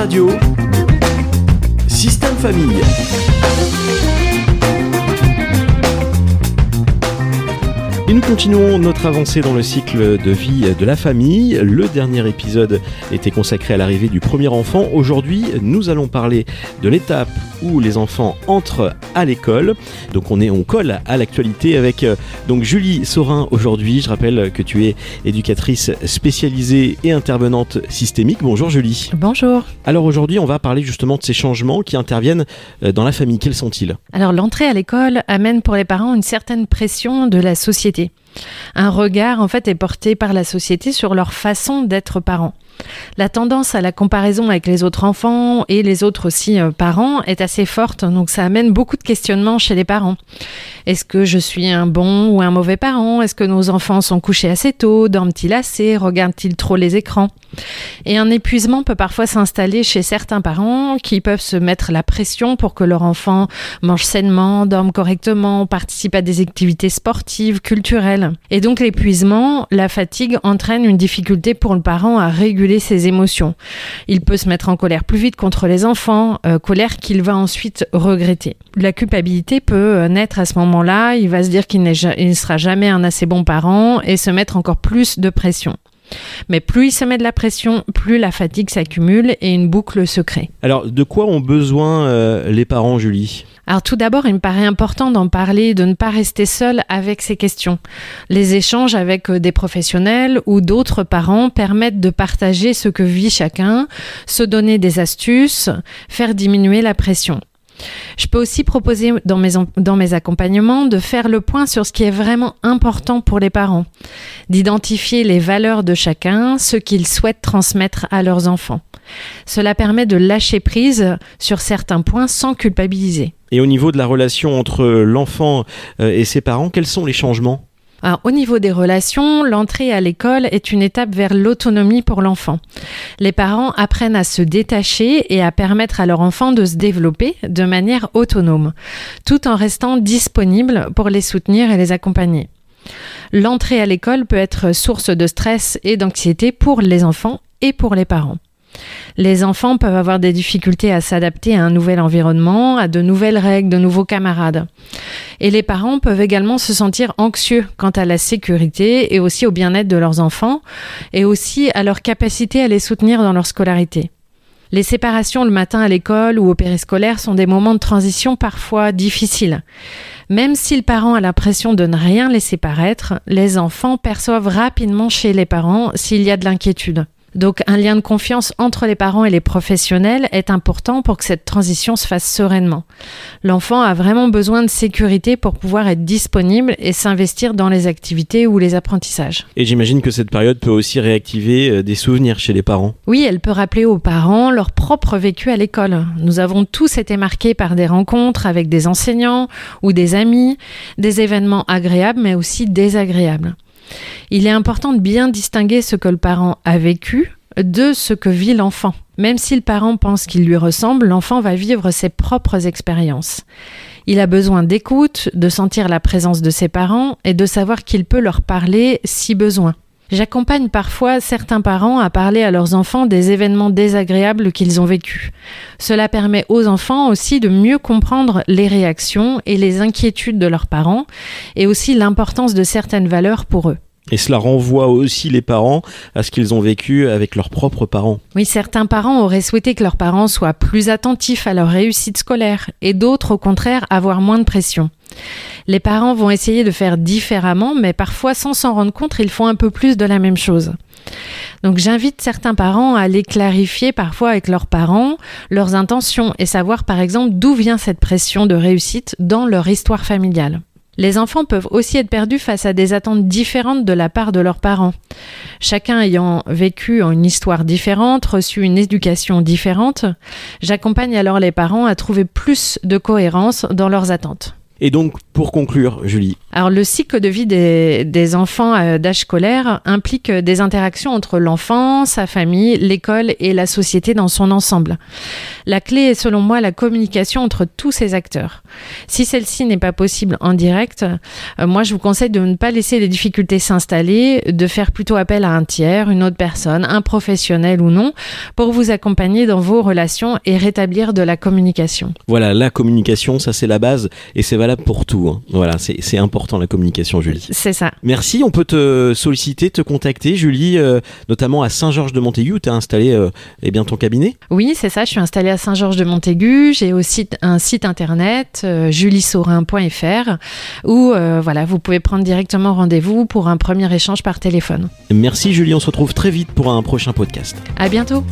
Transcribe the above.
Radio, Système Famille. Et nous continuons notre avancée dans le cycle de vie de la famille. Le dernier épisode était consacré à l'arrivée du premier enfant. Aujourd'hui, nous allons parler de l'étape où les enfants entrent à l'école. Donc on est on colle à l'actualité avec euh, donc Julie Saurin aujourd'hui. Je rappelle que tu es éducatrice spécialisée et intervenante systémique. Bonjour Julie. Bonjour. Alors aujourd'hui, on va parler justement de ces changements qui interviennent euh, dans la famille. Quels sont-ils? Alors l'entrée à l'école amène pour les parents une certaine pression de la société un regard en fait est porté par la société sur leur façon d'être parents. La tendance à la comparaison avec les autres enfants et les autres aussi euh, parents est assez forte, donc ça amène beaucoup de questionnements chez les parents. Est-ce que je suis un bon ou un mauvais parent? Est-ce que nos enfants sont couchés assez tôt Dorment-ils assez Regardent-ils trop les écrans? Et un épuisement peut parfois s'installer chez certains parents qui peuvent se mettre la pression pour que leur enfant mange sainement, dorme correctement, participe à des activités sportives, culturelles. Et donc l'épuisement, la fatigue entraîne une difficulté pour le parent à réguler ses émotions. Il peut se mettre en colère plus vite contre les enfants, euh, colère qu'il va ensuite regretter. La culpabilité peut euh, naître à ce moment-là, il va se dire qu'il ne sera jamais un assez bon parent et se mettre encore plus de pression. Mais plus il se met de la pression, plus la fatigue s'accumule et une boucle se crée. Alors, de quoi ont besoin euh, les parents, Julie? Alors tout d'abord, il me paraît important d'en parler, de ne pas rester seul avec ces questions. Les échanges avec euh, des professionnels ou d'autres parents permettent de partager ce que vit chacun, se donner des astuces, faire diminuer la pression. Je peux aussi proposer dans mes, accompagnements de faire le point sur ce qui est vraiment important pour les parents, d'identifier les valeurs de chacun, ce qu'ils souhaitent transmettre à leurs enfants. Cela permet de lâcher prise sur certains points sans culpabiliser. Et au niveau de la relation entre l'enfant euh, et ses parents, quels sont les changements? Au niveau des relations, l'entrée à l'école est une étape vers l'autonomie pour l'enfant. Les parents apprennent à se détacher et à permettre à leur enfant de se développer de manière autonome, tout en restant disponible pour les soutenir et les accompagner. L'entrée à l'école peut être source de stress et d'anxiété pour les enfants et pour les parents. Les enfants peuvent avoir des difficultés à s'adapter à un nouvel environnement, à de nouvelles règles, de nouveaux camarades. Et les parents peuvent également se sentir anxieux quant à la sécurité et aussi au bien-être de leurs enfants et aussi à leur capacité à les soutenir dans leur scolarité. Les séparations le matin à l'école ou au périscolaire sont des moments de transition parfois difficiles. Même si le parent a l'impression de ne rien laisser paraître, les enfants perçoivent rapidement chez les parents s'il y a de l'inquiétude. Donc un lien de confiance entre les parents et les professionnels est important pour que cette transition se fasse sereinement. L'enfant a vraiment besoin de sécurité pour pouvoir être disponible et s'investir dans les activités ou les apprentissages. Et j'imagine que cette période peut aussi réactiver euh, des souvenirs chez les parents. Oui, elle peut rappeler aux parents leur propre vécu à l'école. Nous avons tous été marqués par des rencontres avec des enseignants ou des amis, des événements agréables mais aussi désagréables. Il est important de bien distinguer ce que le parent a vécu de ce que vit l'enfant. Même si le parent pense qu'il lui ressemble, l'enfant va vivre ses propres expériences. Il a besoin d'écoute, de sentir la présence de ses parents et de savoir qu'il peut leur parler si besoin. J'accompagne parfois certains parents à parler à leurs enfants des événements désagréables qu'ils ont vécus. Cela permet aux enfants aussi de mieux comprendre les réactions et les inquiétudes de leurs parents et aussi l'importance de certaines valeurs pour eux. Et cela renvoie aussi les parents à ce qu'ils ont vécu avec leurs propres parents. Oui, certains parents auraient souhaité que leurs parents soient plus attentifs à leur réussite scolaire et d'autres au contraire avoir moins de pression. Les parents vont essayer de faire différemment, mais parfois sans s'en rendre compte, ils font un peu plus de la même chose. Donc j'invite certains parents à aller clarifier parfois avec leurs parents leurs intentions et savoir par exemple d'où vient cette pression de réussite dans leur histoire familiale. Les enfants peuvent aussi être perdus face à des attentes différentes de la part de leurs parents. Chacun ayant vécu une histoire différente, reçu une éducation différente, j'accompagne alors les parents à trouver plus de cohérence dans leurs attentes. Et donc, pour conclure, Julie. Alors, le cycle de vie des, des enfants euh, d'âge scolaire implique des interactions entre l'enfant, sa famille, l'école et la société dans son ensemble. La clé est selon moi la communication entre tous ces acteurs. Si celle-ci n'est pas possible en direct, euh, moi je vous conseille de ne pas laisser les difficultés s'installer, de faire plutôt appel à un tiers, une autre personne, un professionnel ou non, pour vous accompagner dans vos relations et rétablir de la communication. Voilà, la communication, ça c'est la base et c'est valable pour tout. hein. Voilà, c'est important la communication, Julie. C'est ça. Merci, on peut te solliciter, te contacter, Julie, euh, notamment à Saint-Georges-de-Montaigu, où tu as installé euh, eh bien, ton cabinet? Oui, c'est ça. Je suis installée à Saint-Georges-de-Montaigu. J'ai aussi un site internet, euh, où euh, voilà, vous pouvez prendre directement rendez-vous pour un premier échange par téléphone. Merci Julie, on se retrouve très vite pour un prochain podcast. À bientôt.